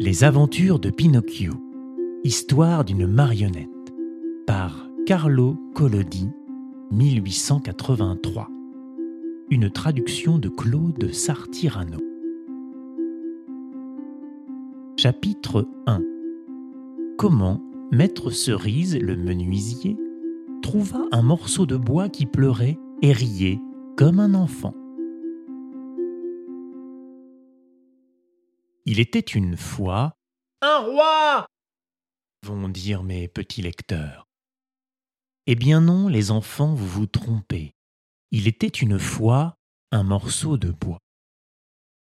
Les aventures de Pinocchio. Histoire d'une marionnette. Par Carlo Collodi, 1883. Une traduction de Claude Sartirano. Chapitre 1 Comment Maître Cerise, le menuisier, trouva un morceau de bois qui pleurait et riait comme un enfant. Il était une fois un roi vont dire mes petits lecteurs. Eh bien non, les enfants, vous vous trompez. Il était une fois un morceau de bois.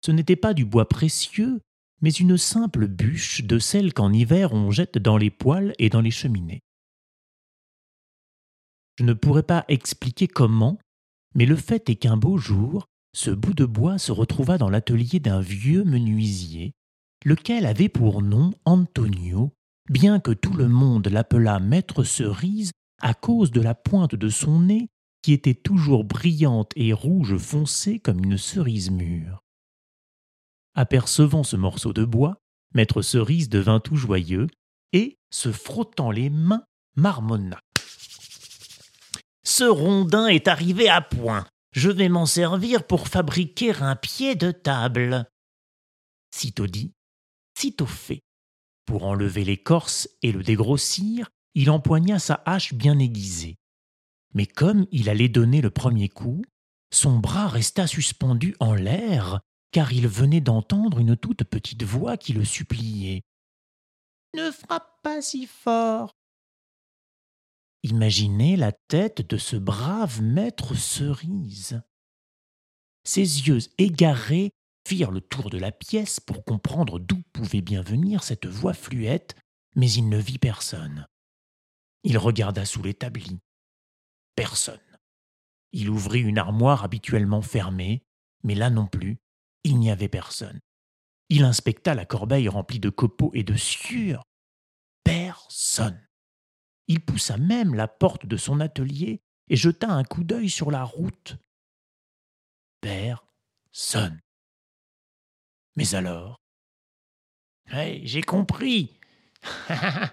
Ce n'était pas du bois précieux, mais une simple bûche de celle qu'en hiver on jette dans les poêles et dans les cheminées. Je ne pourrais pas expliquer comment, mais le fait est qu'un beau jour, ce bout de bois se retrouva dans l'atelier d'un vieux menuisier, lequel avait pour nom Antonio, bien que tout le monde l'appelât Maître Cerise à cause de la pointe de son nez qui était toujours brillante et rouge foncée comme une cerise mûre. Apercevant ce morceau de bois, Maître Cerise devint tout joyeux et, se frottant les mains, marmonna. Ce rondin est arrivé à point. Je vais m'en servir pour fabriquer un pied de table. Sitôt dit, sitôt fait. Pour enlever l'écorce et le dégrossir, il empoigna sa hache bien aiguisée. Mais comme il allait donner le premier coup, son bras resta suspendu en l'air, car il venait d'entendre une toute petite voix qui le suppliait. Ne frappe pas si fort. Imaginez la tête de ce brave maître cerise. Ses yeux égarés firent le tour de la pièce pour comprendre d'où pouvait bien venir cette voix fluette, mais il ne vit personne. Il regarda sous l'établi. Personne. Il ouvrit une armoire habituellement fermée, mais là non plus, il n'y avait personne. Il inspecta la corbeille remplie de copeaux et de sueur. Personne. Il poussa même la porte de son atelier et jeta un coup d'œil sur la route. Personne. Mais alors? Hey, J'ai compris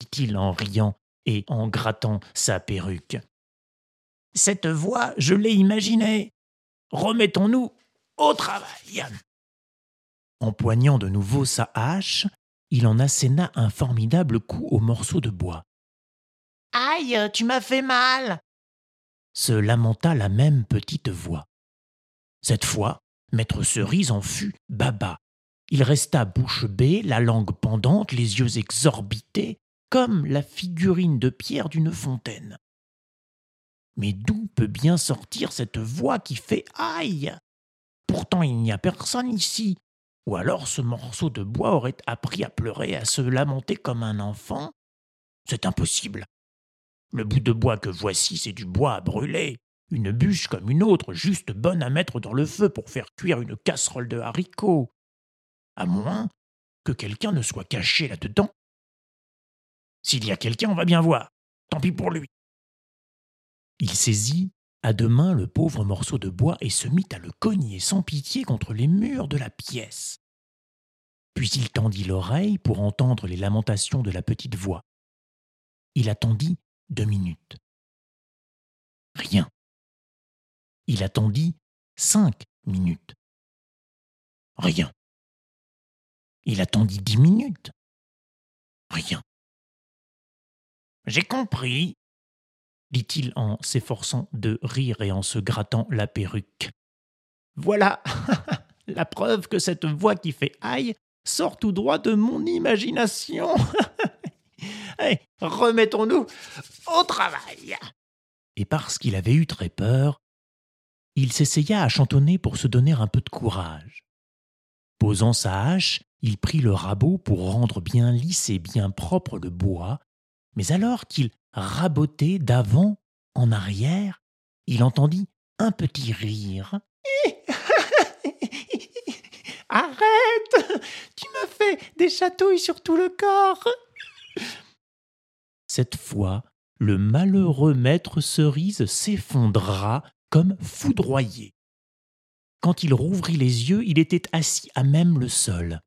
dit-il en riant et en grattant sa perruque. Cette voix, je l'ai imaginée. Remettons-nous au travail. Empoignant de nouveau sa hache, il en asséna un formidable coup au morceau de bois. Aïe, tu m'as fait mal se lamenta la même petite voix. Cette fois, Maître Cerise en fut baba. Il resta bouche bée, la langue pendante, les yeux exorbités, comme la figurine de pierre d'une fontaine. Mais d'où peut bien sortir cette voix qui fait aïe? Pourtant il n'y a personne ici. Ou alors ce morceau de bois aurait appris à pleurer, à se lamenter comme un enfant? C'est impossible. Le bout de bois que voici, c'est du bois à brûler. Une bûche comme une autre, juste bonne à mettre dans le feu pour faire cuire une casserole de haricots. À moins que quelqu'un ne soit caché là-dedans. S'il y a quelqu'un, on va bien voir. Tant pis pour lui. Il saisit à deux mains le pauvre morceau de bois et se mit à le cogner sans pitié contre les murs de la pièce. Puis il tendit l'oreille pour entendre les lamentations de la petite voix. Il attendit deux minutes. Rien. Il attendit cinq minutes. Rien. Il attendit dix minutes. Rien. J'ai compris, dit-il en s'efforçant de rire et en se grattant la perruque. Voilà la preuve que cette voix qui fait aïe sort tout droit de mon imagination. Allez, remettons-nous au travail. Et parce qu'il avait eu très peur, il s'essaya à chantonner pour se donner un peu de courage. Posant sa hache, il prit le rabot pour rendre bien lisse et bien propre le bois, mais alors qu'il rabotait d'avant en arrière, il entendit un petit rire. Arrête Tu me fais des chatouilles sur tout le corps Cette fois, le malheureux maître cerise s'effondra comme foudroyé. Quand il rouvrit les yeux, il était assis à même le sol.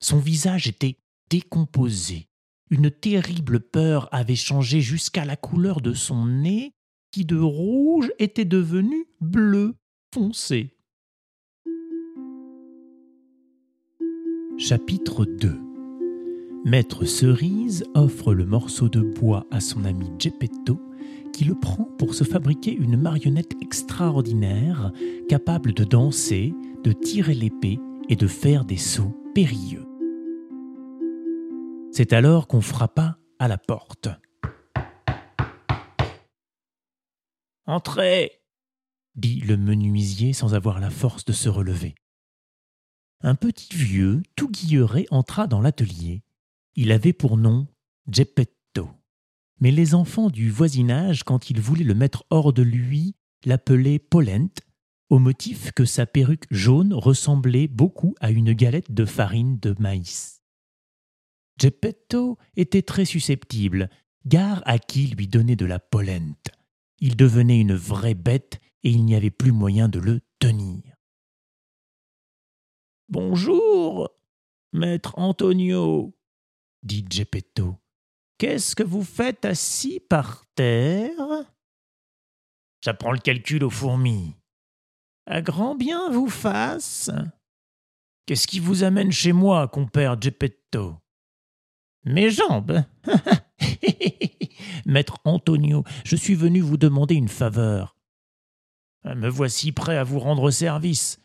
Son visage était décomposé. Une terrible peur avait changé jusqu'à la couleur de son nez, qui de rouge était devenu bleu foncé. Chapitre 2 Maître Cerise offre le morceau de bois à son ami Geppetto, qui le prend pour se fabriquer une marionnette extraordinaire, capable de danser, de tirer l'épée et de faire des sauts périlleux. C'est alors qu'on frappa à la porte. Entrez dit le menuisier sans avoir la force de se relever. Un petit vieux, tout guilleret, entra dans l'atelier. Il avait pour nom Geppetto. Mais les enfants du voisinage, quand ils voulaient le mettre hors de lui, l'appelaient Polent, au motif que sa perruque jaune ressemblait beaucoup à une galette de farine de maïs. Geppetto était très susceptible, gare à qui lui donnait de la polente. Il devenait une vraie bête et il n'y avait plus moyen de le tenir. Bonjour, maître Antonio, dit Geppetto. Qu'est-ce que vous faites assis par terre? J'apprends le calcul aux fourmis. À grand bien vous fasse. Qu'est-ce qui vous amène chez moi, compère Geppetto? Mes jambes Maître Antonio, je suis venu vous demander une faveur. Me voici prêt à vous rendre service,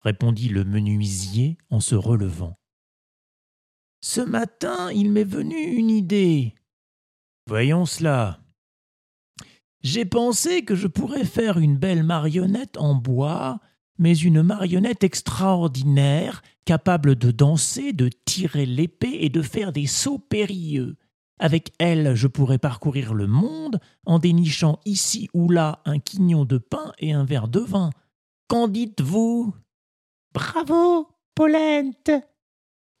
répondit le menuisier en se relevant. Ce matin, il m'est venu une idée. Voyons cela. J'ai pensé que je pourrais faire une belle marionnette en bois, mais une marionnette extraordinaire, capable de danser, de tirer l'épée et de faire des sauts périlleux. Avec elle, je pourrais parcourir le monde en dénichant ici ou là un quignon de pain et un verre de vin. Qu'en dites-vous? Bravo, Polente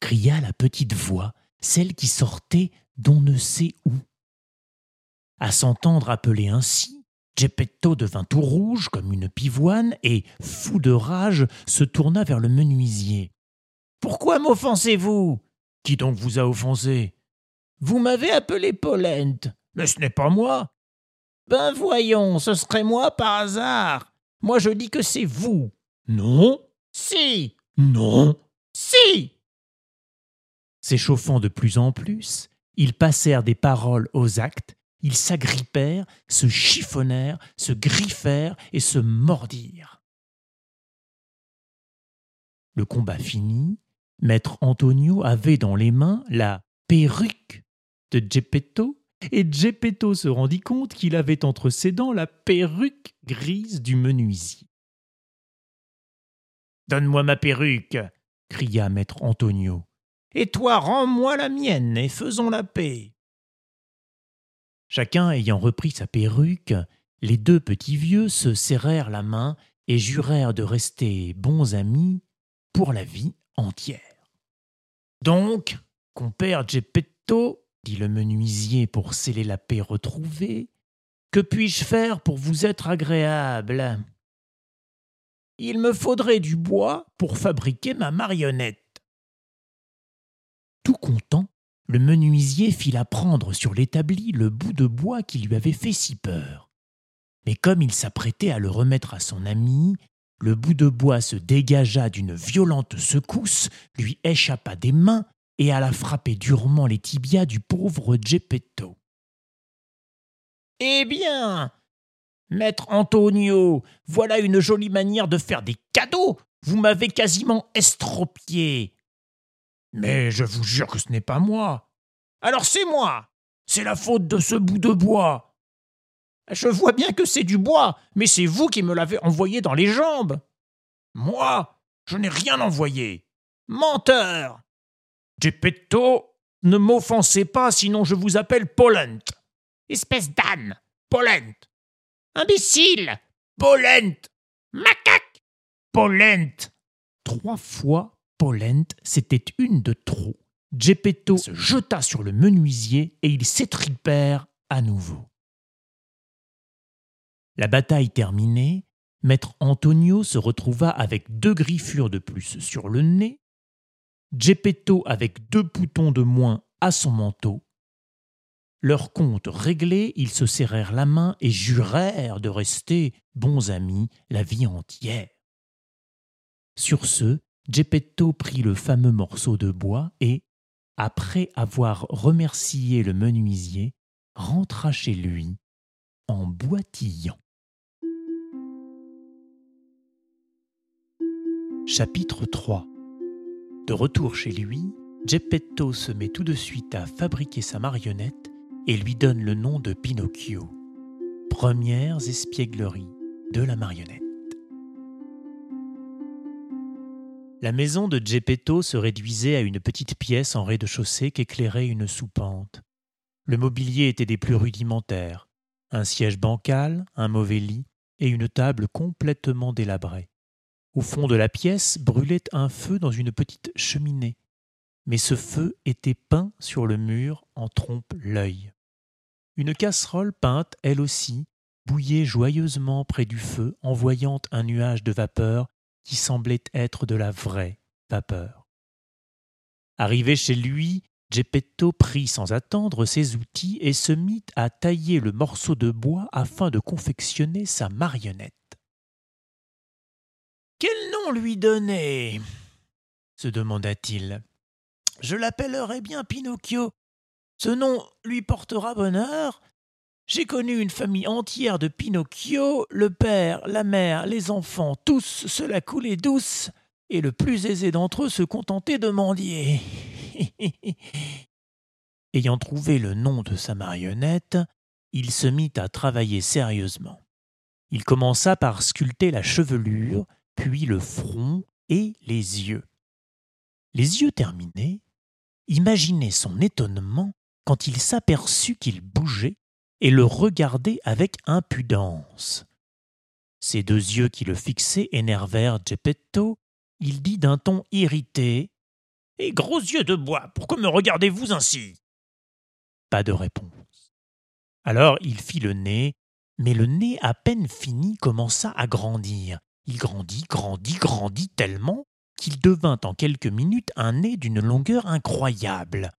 cria la petite voix, celle qui sortait d'on ne sait où. À s'entendre appeler ainsi, Geppetto devint tout rouge comme une pivoine et, fou de rage, se tourna vers le menuisier. Pourquoi m'offensez-vous? Qui donc vous a offensé? Vous m'avez appelé Polente, mais ce n'est pas moi. Ben voyons, ce serait moi par hasard. Moi je dis que c'est vous. Non, si. Non. Si. S'échauffant de plus en plus, ils passèrent des paroles aux actes, ils s'agrippèrent, se chiffonnèrent, se griffèrent et se mordirent. Le combat fini, maître Antonio avait dans les mains la perruque de Geppetto, et Geppetto se rendit compte qu'il avait entre ses dents la perruque grise du menuisier. Donne-moi ma perruque cria maître Antonio. Et toi, rends-moi la mienne et faisons la paix. Chacun ayant repris sa perruque, les deux petits vieux se serrèrent la main et jurèrent de rester bons amis pour la vie entière. Donc, compère Geppetto, dit le menuisier pour sceller la paix retrouvée, que puis-je faire pour vous être agréable? Il me faudrait du bois pour fabriquer ma marionnette. Tout content, le menuisier fit la prendre sur l'établi le bout de bois qui lui avait fait si peur. Mais comme il s'apprêtait à le remettre à son ami, le bout de bois se dégagea d'une violente secousse, lui échappa des mains et alla frapper durement les tibias du pauvre Geppetto. Eh bien, Maître Antonio, voilà une jolie manière de faire des cadeaux. Vous m'avez quasiment estropié. Mais je vous jure que ce n'est pas moi. Alors c'est moi. C'est la faute de ce bout de bois. Je vois bien que c'est du bois, mais c'est vous qui me l'avez envoyé dans les jambes. Moi, je n'ai rien envoyé. Menteur. Geppetto, ne m'offensez pas, sinon je vous appelle Polent. Espèce d'âne. Polent. Imbécile Polente Macaque Polente Trois fois Polente, c'était une de trop. Geppetto se jeta sur le menuisier et ils s'étripèrent à nouveau. La bataille terminée, maître Antonio se retrouva avec deux griffures de plus sur le nez, Geppetto avec deux boutons de moins à son manteau. Leur compte réglé, ils se serrèrent la main et jurèrent de rester bons amis la vie entière. Sur ce, Geppetto prit le fameux morceau de bois et, après avoir remercié le menuisier, rentra chez lui en boitillant. Chapitre 3 De retour chez lui, Geppetto se met tout de suite à fabriquer sa marionnette et lui donne le nom de Pinocchio. Premières espiègleries de la marionnette. La maison de Geppetto se réduisait à une petite pièce en rez-de-chaussée qu'éclairait une soupente. Le mobilier était des plus rudimentaires un siège bancal, un mauvais lit et une table complètement délabrée. Au fond de la pièce brûlait un feu dans une petite cheminée, mais ce feu était peint sur le mur en trompe l'œil. Une casserole peinte, elle aussi, bouillait joyeusement près du feu, envoyant un nuage de vapeur qui semblait être de la vraie vapeur. Arrivé chez lui, Geppetto prit sans attendre ses outils et se mit à tailler le morceau de bois afin de confectionner sa marionnette. Quel nom lui donner? se demanda-t-il. Je l'appellerai bien Pinocchio. Ce nom lui portera bonheur. J'ai connu une famille entière de Pinocchio, le père, la mère, les enfants, tous se la coulaient douce, et le plus aisé d'entre eux se contentait de mendier. Ayant trouvé le nom de sa marionnette, il se mit à travailler sérieusement. Il commença par sculpter la chevelure, puis le front et les yeux. Les yeux terminés, imaginez son étonnement quand il s'aperçut qu'il bougeait et le regardait avec impudence. Ses deux yeux qui le fixaient énervèrent Geppetto. Il dit d'un ton irrité Et gros yeux de bois, pourquoi me regardez-vous ainsi? Pas de réponse. Alors il fit le nez, mais le nez à peine fini commença à grandir, il grandit, grandit, grandit tellement qu'il devint en quelques minutes un nez d'une longueur incroyable.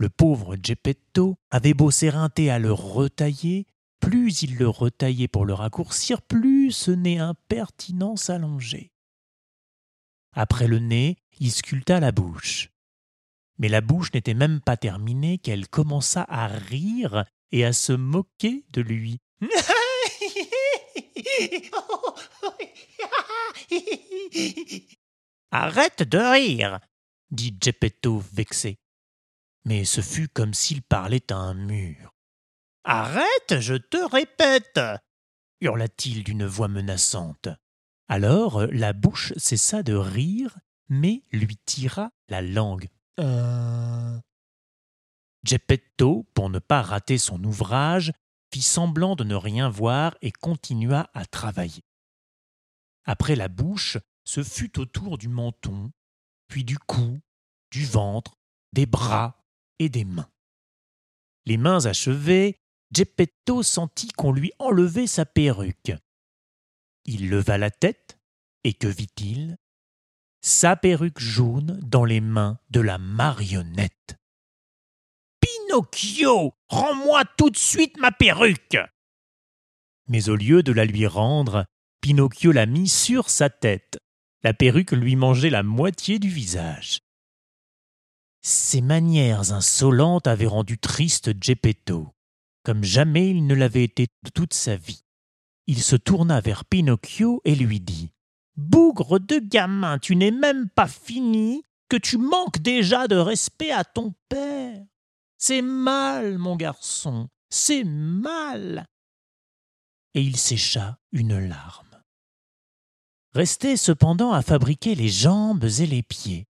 Le pauvre Geppetto avait beau s'éreinter à le retailler, plus il le retaillait pour le raccourcir, plus ce nez impertinent s'allongeait. Après le nez, il sculpta la bouche. Mais la bouche n'était même pas terminée qu'elle commença à rire et à se moquer de lui. Arrête de rire, dit Geppetto vexé. Mais ce fut comme s'il parlait à un mur. Arrête, je te répète hurla-t-il d'une voix menaçante. Alors la bouche cessa de rire, mais lui tira la langue. Euh... Geppetto, pour ne pas rater son ouvrage, fit semblant de ne rien voir et continua à travailler. Après la bouche, ce fut au tour du menton, puis du cou, du ventre, des bras des mains. Les mains achevées, Geppetto sentit qu'on lui enlevait sa perruque. Il leva la tête, et que vit-il? Sa perruque jaune dans les mains de la marionnette. Pinocchio, rends-moi tout de suite ma perruque. Mais au lieu de la lui rendre, Pinocchio la mit sur sa tête. La perruque lui mangeait la moitié du visage. Ses manières insolentes avaient rendu triste Geppetto, comme jamais il ne l'avait été de toute sa vie. Il se tourna vers Pinocchio et lui dit Bougre de gamin, tu n'es même pas fini, que tu manques déjà de respect à ton père. C'est mal, mon garçon, c'est mal. Et il sécha une larme. Restait cependant à fabriquer les jambes et les pieds.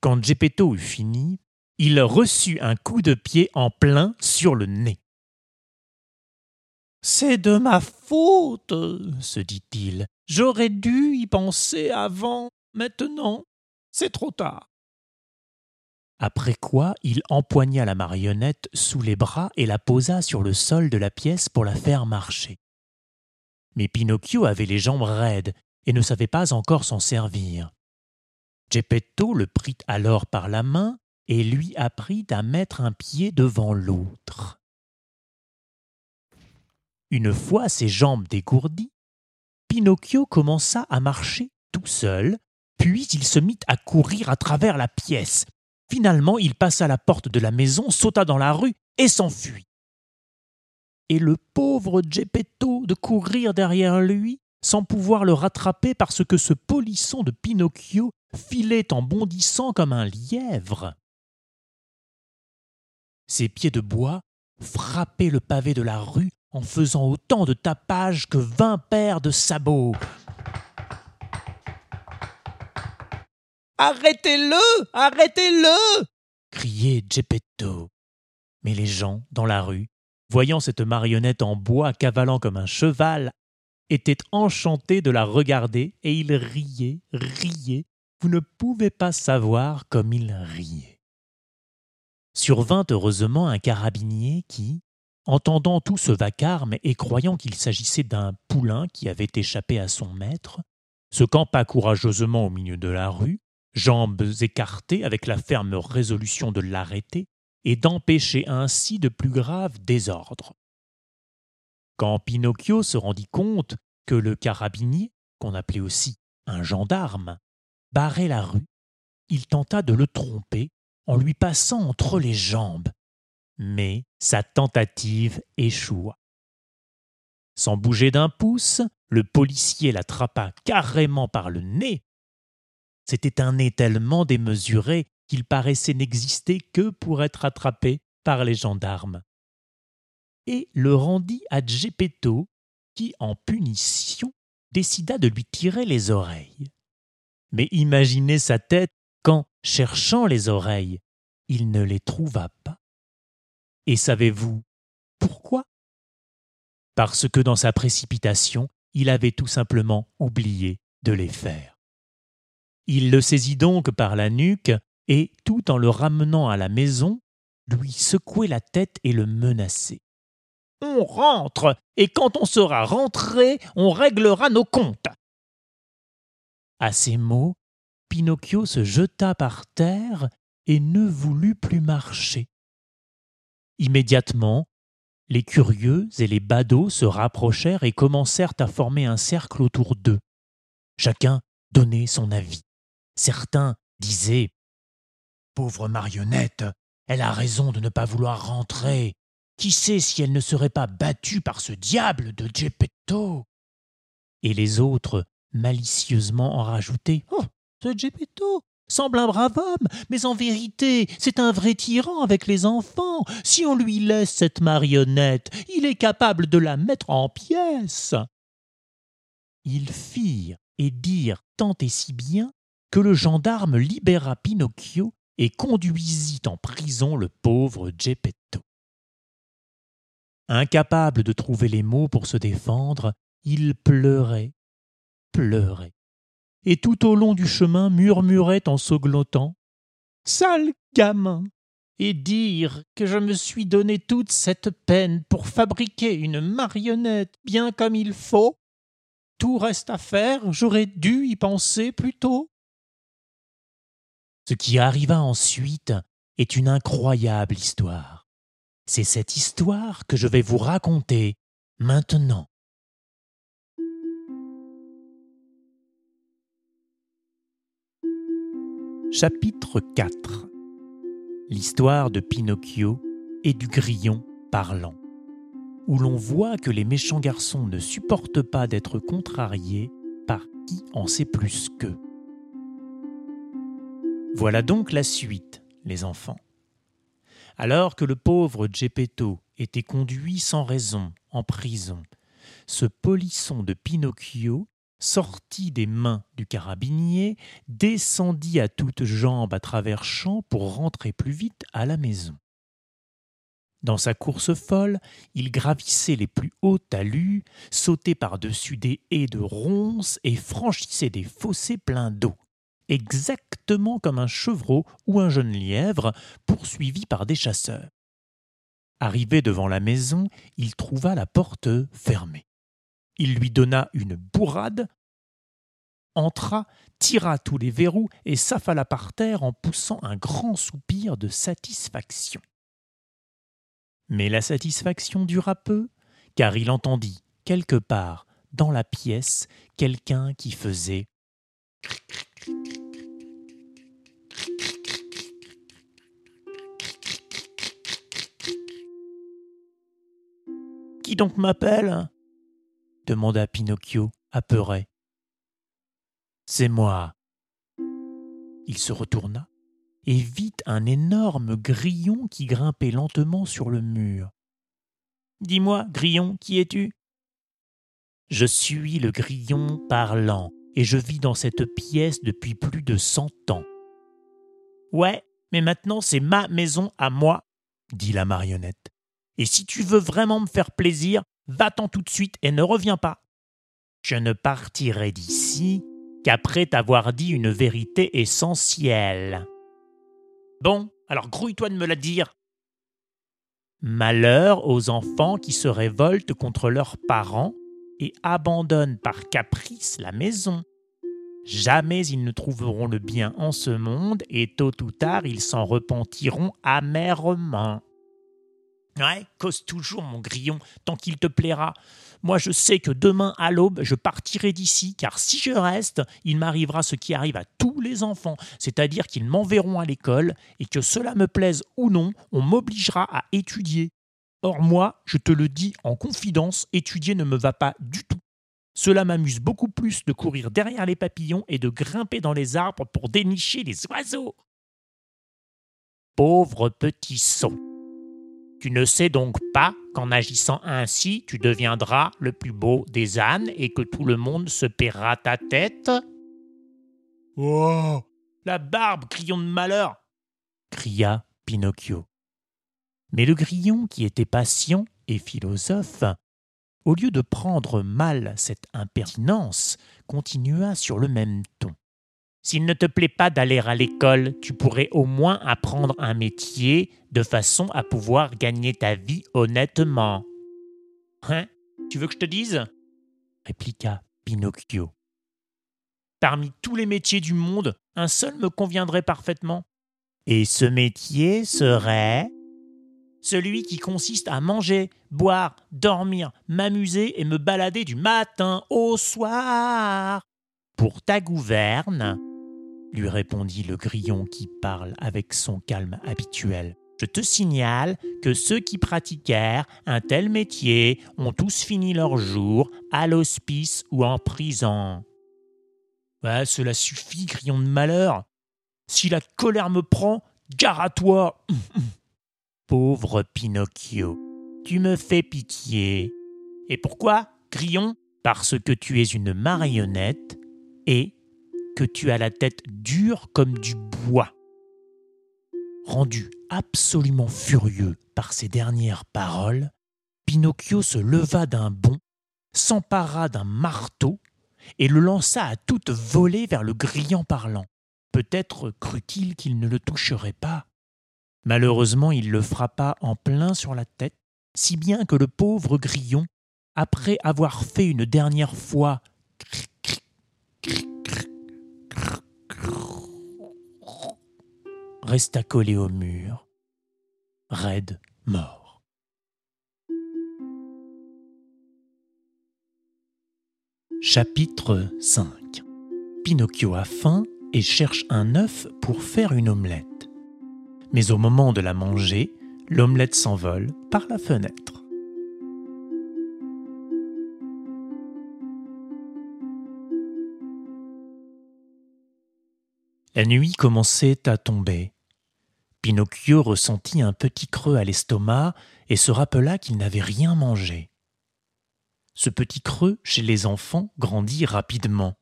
Quand Geppetto eut fini, il reçut un coup de pied en plein sur le nez. C'est de ma faute, se dit-il. J'aurais dû y penser avant. Maintenant, c'est trop tard après quoi il empoigna la marionnette sous les bras et la posa sur le sol de la pièce pour la faire marcher. Mais Pinocchio avait les jambes raides et ne savait pas encore s'en servir. Geppetto le prit alors par la main et lui apprit à mettre un pied devant l'autre. Une fois ses jambes dégourdies, Pinocchio commença à marcher tout seul, puis il se mit à courir à travers la pièce. Finalement, il passa la porte de la maison, sauta dans la rue et s'enfuit. Et le pauvre Geppetto de courir derrière lui sans pouvoir le rattraper parce que ce polisson de Pinocchio filait en bondissant comme un lièvre. Ses pieds de bois frappaient le pavé de la rue en faisant autant de tapage que vingt paires de sabots. Arrêtez-le Arrêtez-le criait Geppetto. Mais les gens, dans la rue, voyant cette marionnette en bois cavalant comme un cheval, étaient enchantés de la regarder et ils riaient, riaient. Vous ne pouvez pas savoir comme ils riaient. Survint heureusement un carabinier qui, entendant tout ce vacarme et croyant qu'il s'agissait d'un poulain qui avait échappé à son maître, se campa courageusement au milieu de la rue, jambes écartées avec la ferme résolution de l'arrêter et d'empêcher ainsi de plus graves désordres. Quand Pinocchio se rendit compte que le carabinier, qu'on appelait aussi un gendarme, barrait la rue, il tenta de le tromper en lui passant entre les jambes, mais sa tentative échoua. Sans bouger d'un pouce, le policier l'attrapa carrément par le nez. C'était un nez tellement démesuré qu'il paraissait n'exister que pour être attrapé par les gendarmes et le rendit à Geppetto, qui, en punition, décida de lui tirer les oreilles. Mais imaginez sa tête quand, cherchant les oreilles, il ne les trouva pas. Et savez-vous pourquoi? Parce que dans sa précipitation, il avait tout simplement oublié de les faire. Il le saisit donc par la nuque et, tout en le ramenant à la maison, lui secouait la tête et le menaçait on rentre, et quand on sera rentré, on réglera nos comptes. À ces mots, Pinocchio se jeta par terre et ne voulut plus marcher. Immédiatement, les curieux et les badauds se rapprochèrent et commencèrent à former un cercle autour d'eux. Chacun donnait son avis. Certains disaient Pauvre marionnette, elle a raison de ne pas vouloir rentrer. Qui sait si elle ne serait pas battue par ce diable de Geppetto? Et les autres, malicieusement, en rajoutaient Oh, ce Geppetto semble un brave homme, mais en vérité, c'est un vrai tyran avec les enfants. Si on lui laisse cette marionnette, il est capable de la mettre en pièces. Ils firent et dirent tant et si bien que le gendarme libéra Pinocchio et conduisit en prison le pauvre Geppetto. Incapable de trouver les mots pour se défendre, il pleurait, pleurait, et tout au long du chemin murmurait en sanglotant Sale gamin Et dire que je me suis donné toute cette peine pour fabriquer une marionnette bien comme il faut Tout reste à faire, j'aurais dû y penser plus tôt. Ce qui arriva ensuite est une incroyable histoire. C'est cette histoire que je vais vous raconter maintenant. Chapitre 4 L'histoire de Pinocchio et du grillon parlant, où l'on voit que les méchants garçons ne supportent pas d'être contrariés par qui en sait plus qu'eux. Voilà donc la suite, les enfants. Alors que le pauvre Geppetto était conduit sans raison en prison, ce polisson de Pinocchio sortit des mains du carabinier, descendit à toutes jambes à travers champs pour rentrer plus vite à la maison. Dans sa course folle, il gravissait les plus hauts talus, sautait par-dessus des haies de ronces et franchissait des fossés pleins d'eau exactement comme un chevreau ou un jeune lièvre poursuivi par des chasseurs. Arrivé devant la maison, il trouva la porte fermée. Il lui donna une bourrade, entra, tira tous les verrous et s'affala par terre en poussant un grand soupir de satisfaction. Mais la satisfaction dura peu, car il entendit, quelque part, dans la pièce, quelqu'un qui faisait Qui donc m'appelle? Demanda Pinocchio, apeuré. C'est moi. Il se retourna et vit un énorme grillon qui grimpait lentement sur le mur. Dis-moi, grillon, qui es-tu? Je suis le grillon parlant, et je vis dans cette pièce depuis plus de cent ans. Ouais, mais maintenant c'est ma maison à moi, dit la marionnette. Et si tu veux vraiment me faire plaisir, va-t'en tout de suite et ne reviens pas. Je ne partirai d'ici qu'après t'avoir dit une vérité essentielle. Bon, alors grouille-toi de me la dire. Malheur aux enfants qui se révoltent contre leurs parents et abandonnent par caprice la maison. Jamais ils ne trouveront le bien en ce monde et tôt ou tard ils s'en repentiront amèrement. Ouais, cause toujours, mon grillon, tant qu'il te plaira. Moi, je sais que demain à l'aube, je partirai d'ici, car si je reste, il m'arrivera ce qui arrive à tous les enfants, c'est-à-dire qu'ils m'enverront à l'école, et que cela me plaise ou non, on m'obligera à étudier. Or, moi, je te le dis en confidence, étudier ne me va pas du tout. Cela m'amuse beaucoup plus de courir derrière les papillons et de grimper dans les arbres pour dénicher les oiseaux. Pauvre petit sot. Tu ne sais donc pas qu'en agissant ainsi, tu deviendras le plus beau des ânes et que tout le monde se paiera ta tête Oh La barbe, grillon de malheur cria Pinocchio. Mais le grillon, qui était patient et philosophe, au lieu de prendre mal cette impertinence, continua sur le même ton. S'il ne te plaît pas d'aller à l'école, tu pourrais au moins apprendre un métier de façon à pouvoir gagner ta vie honnêtement. Hein? Tu veux que je te dise? Répliqua Pinocchio. Parmi tous les métiers du monde, un seul me conviendrait parfaitement. Et ce métier serait? Celui qui consiste à manger, boire, dormir, m'amuser et me balader du matin au soir. Pour ta gouverne, lui répondit le grillon qui parle avec son calme habituel. Je te signale que ceux qui pratiquèrent un tel métier ont tous fini leur jour à l'hospice ou en prison. Cela suffit, grillon de malheur. Si la colère me prend, gare à toi. Pauvre Pinocchio, tu me fais pitié. Et pourquoi, grillon? Parce que tu es une marionnette et tu as la tête dure comme du bois. Rendu absolument furieux par ces dernières paroles, Pinocchio se leva d'un bond, s'empara d'un marteau et le lança à toute volée vers le grillon parlant. Peut-être crut-il qu'il ne le toucherait pas. Malheureusement, il le frappa en plein sur la tête, si bien que le pauvre grillon, après avoir fait une dernière fois resta collé au mur, raide mort. Chapitre 5 Pinocchio a faim et cherche un œuf pour faire une omelette. Mais au moment de la manger, l'omelette s'envole par la fenêtre. La nuit commençait à tomber. Pinocchio ressentit un petit creux à l'estomac et se rappela qu'il n'avait rien mangé. Ce petit creux chez les enfants grandit rapidement.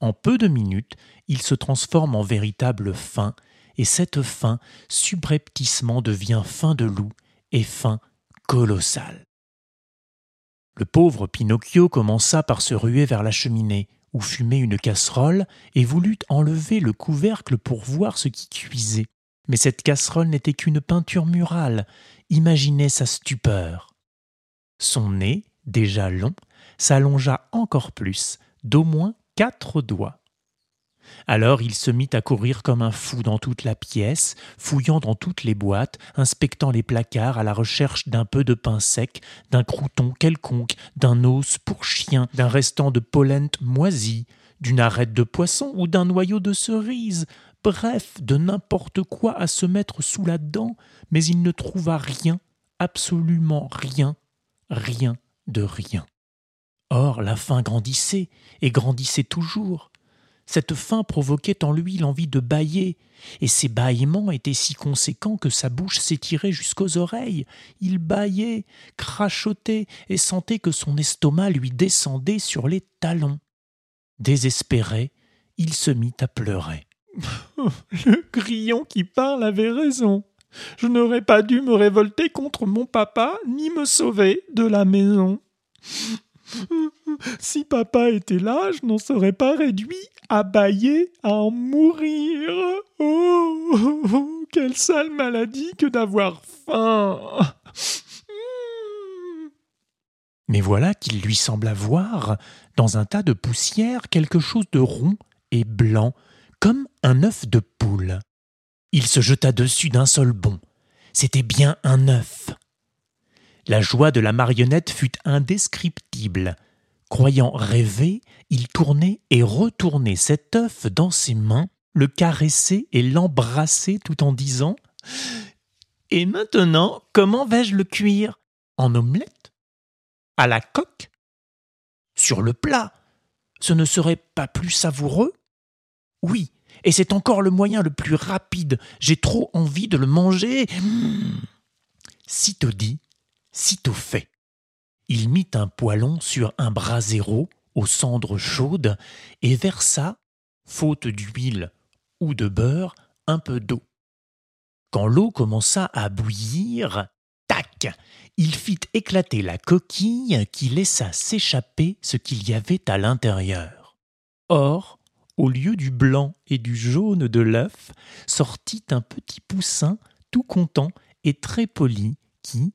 En peu de minutes, il se transforme en véritable faim, et cette faim subrepticement devient faim de loup et faim colossale. Le pauvre Pinocchio commença par se ruer vers la cheminée, où fumait une casserole, et voulut enlever le couvercle pour voir ce qui cuisait. Mais cette casserole n'était qu'une peinture murale. Imaginez sa stupeur. Son nez, déjà long, s'allongea encore plus, d'au moins quatre doigts. Alors il se mit à courir comme un fou dans toute la pièce, fouillant dans toutes les boîtes, inspectant les placards à la recherche d'un peu de pain sec, d'un crouton quelconque, d'un os pour chien, d'un restant de pollen moisi, d'une arête de poisson ou d'un noyau de cerise, bref, de n'importe quoi à se mettre sous la dent, mais il ne trouva rien, absolument rien, rien de rien. Or la faim grandissait, et grandissait toujours. Cette faim provoquait en lui l'envie de bâiller, et ses bâillements étaient si conséquents que sa bouche s'étirait jusqu'aux oreilles. Il bâillait, crachotait, et sentait que son estomac lui descendait sur les talons. Désespéré, il se mit à pleurer. Le grillon qui parle avait raison. Je n'aurais pas dû me révolter contre mon papa ni me sauver de la maison. Si papa était là, je n'en serais pas réduit à bailler, à en mourir. Oh, quelle sale maladie que d'avoir faim. Mais voilà qu'il lui sembla voir, dans un tas de poussière, quelque chose de rond et blanc, comme un œuf de poule. Il se jeta dessus d'un seul bond. C'était bien un œuf. La joie de la marionnette fut indescriptible. Croyant rêver, il tournait et retournait cet œuf dans ses mains, le caressait et l'embrassait tout en disant Et maintenant, comment vais-je le cuire? En omelette? À la coque? Sur le plat? Ce ne serait pas plus savoureux? Oui, et c'est encore le moyen le plus rapide. J'ai trop envie de le manger. Sitôt dit, sitôt fait. Il mit un poêlon sur un brasero aux cendres chaudes et versa, faute d'huile ou de beurre, un peu d'eau. Quand l'eau commença à bouillir, tac, il fit éclater la coquille qui laissa s'échapper ce qu'il y avait à l'intérieur. Or, au lieu du blanc et du jaune de l'œuf, sortit un petit poussin tout content et très poli qui,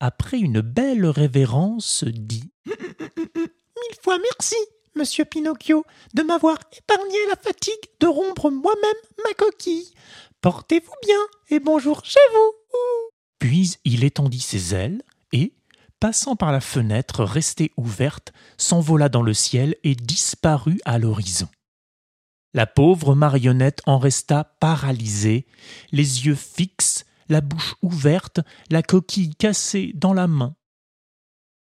après une belle révérence, dit Mille fois merci, monsieur Pinocchio, de m'avoir épargné la fatigue de rompre moi-même ma coquille. Portez-vous bien et bonjour chez vous. Puis il étendit ses ailes et, passant par la fenêtre restée ouverte, s'envola dans le ciel et disparut à l'horizon. La pauvre marionnette en resta paralysée, les yeux fixes, la bouche ouverte, la coquille cassée dans la main.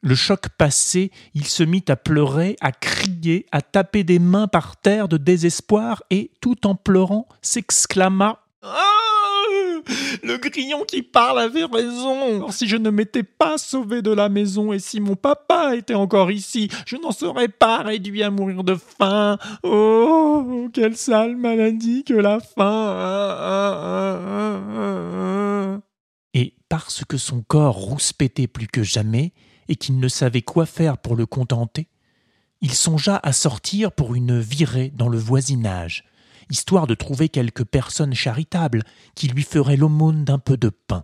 Le choc passé, il se mit à pleurer, à crier, à taper des mains par terre de désespoir et, tout en pleurant, s'exclama Ah Le grillon qui parle avait raison. si je ne m'étais pas sauvé de la maison et si mon papa était encore ici, je n'en serais pas réduit à mourir de faim. Oh, quelle sale maladie que la faim. Et parce que son corps rouspétait plus que jamais et qu'il ne savait quoi faire pour le contenter, il songea à sortir pour une virée dans le voisinage histoire de trouver quelque personne charitable qui lui ferait l'aumône d'un peu de pain.